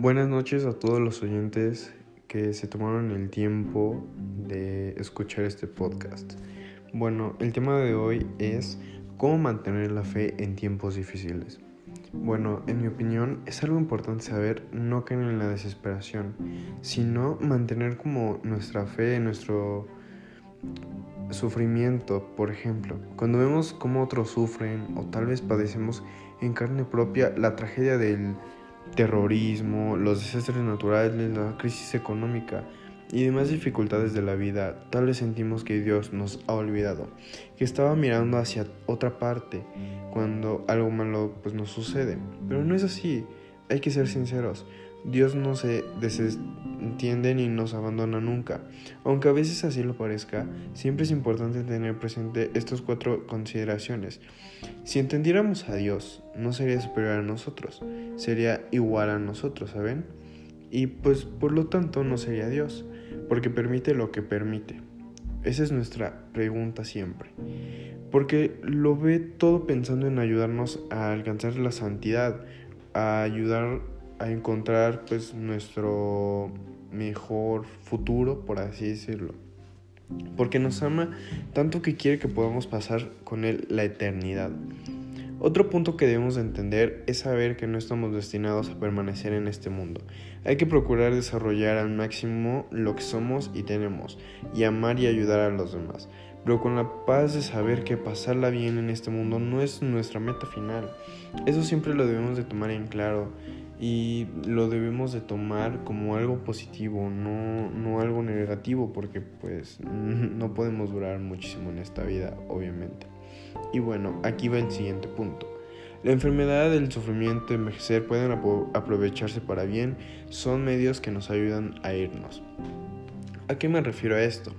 Buenas noches a todos los oyentes que se tomaron el tiempo de escuchar este podcast. Bueno, el tema de hoy es cómo mantener la fe en tiempos difíciles. Bueno, en mi opinión es algo importante saber no caer en la desesperación, sino mantener como nuestra fe, nuestro sufrimiento, por ejemplo. Cuando vemos cómo otros sufren o tal vez padecemos en carne propia la tragedia del terrorismo, los desastres naturales, la crisis económica y demás dificultades de la vida, tal vez sentimos que Dios nos ha olvidado, que estaba mirando hacia otra parte cuando algo malo pues nos sucede. Pero no es así, hay que ser sinceros. Dios no se desentiende ni nos abandona nunca. Aunque a veces así lo parezca, siempre es importante tener presente estas cuatro consideraciones. Si entendiéramos a Dios, no sería superior a nosotros, sería igual a nosotros, ¿saben? Y pues por lo tanto no sería Dios, porque permite lo que permite. Esa es nuestra pregunta siempre. Porque lo ve todo pensando en ayudarnos a alcanzar la santidad, a ayudar a encontrar pues nuestro mejor futuro, por así decirlo. Porque nos ama tanto que quiere que podamos pasar con Él la eternidad. Otro punto que debemos de entender es saber que no estamos destinados a permanecer en este mundo. Hay que procurar desarrollar al máximo lo que somos y tenemos, y amar y ayudar a los demás. Pero con la paz de saber que pasarla bien en este mundo no es nuestra meta final. Eso siempre lo debemos de tomar en claro y lo debemos de tomar como algo positivo, no, no algo negativo, porque pues no podemos durar muchísimo en esta vida, obviamente. Y bueno, aquí va el siguiente punto. La enfermedad, el sufrimiento, envejecer pueden aprovecharse para bien, son medios que nos ayudan a irnos. ¿A qué me refiero a esto?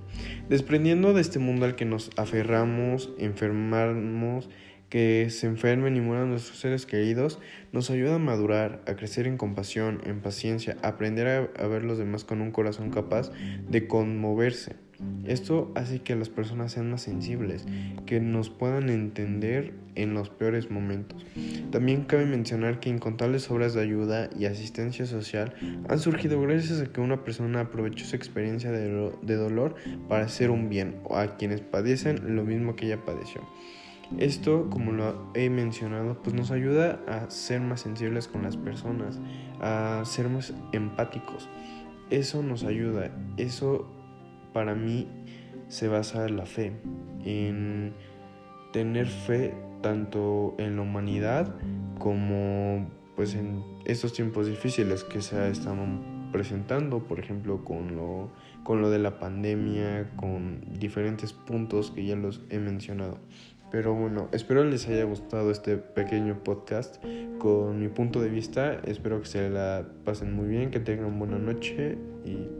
Desprendiendo de este mundo al que nos aferramos, enfermamos, que se enfermen y mueran nuestros seres queridos nos ayuda a madurar, a crecer en compasión, en paciencia, aprender a ver los demás con un corazón capaz de conmoverse. Esto hace que las personas sean más sensibles, que nos puedan entender en los peores momentos. También cabe mencionar que incontables obras de ayuda y asistencia social han surgido gracias a que una persona aprovechó su experiencia de, dolor para hacer un bien a quienes padecen lo mismo que ella padeció. Esto, como lo he mencionado, pues nos ayuda a ser más sensibles con las personas, a ser más empáticos. Eso nos ayuda, eso para mí se basa en la fe, en tener fe tanto en la humanidad como pues en estos tiempos difíciles que se están presentando, por ejemplo, con lo, con lo de la pandemia, con diferentes puntos que ya los he mencionado. Pero bueno, espero les haya gustado este pequeño podcast con mi punto de vista. Espero que se la pasen muy bien, que tengan buena noche y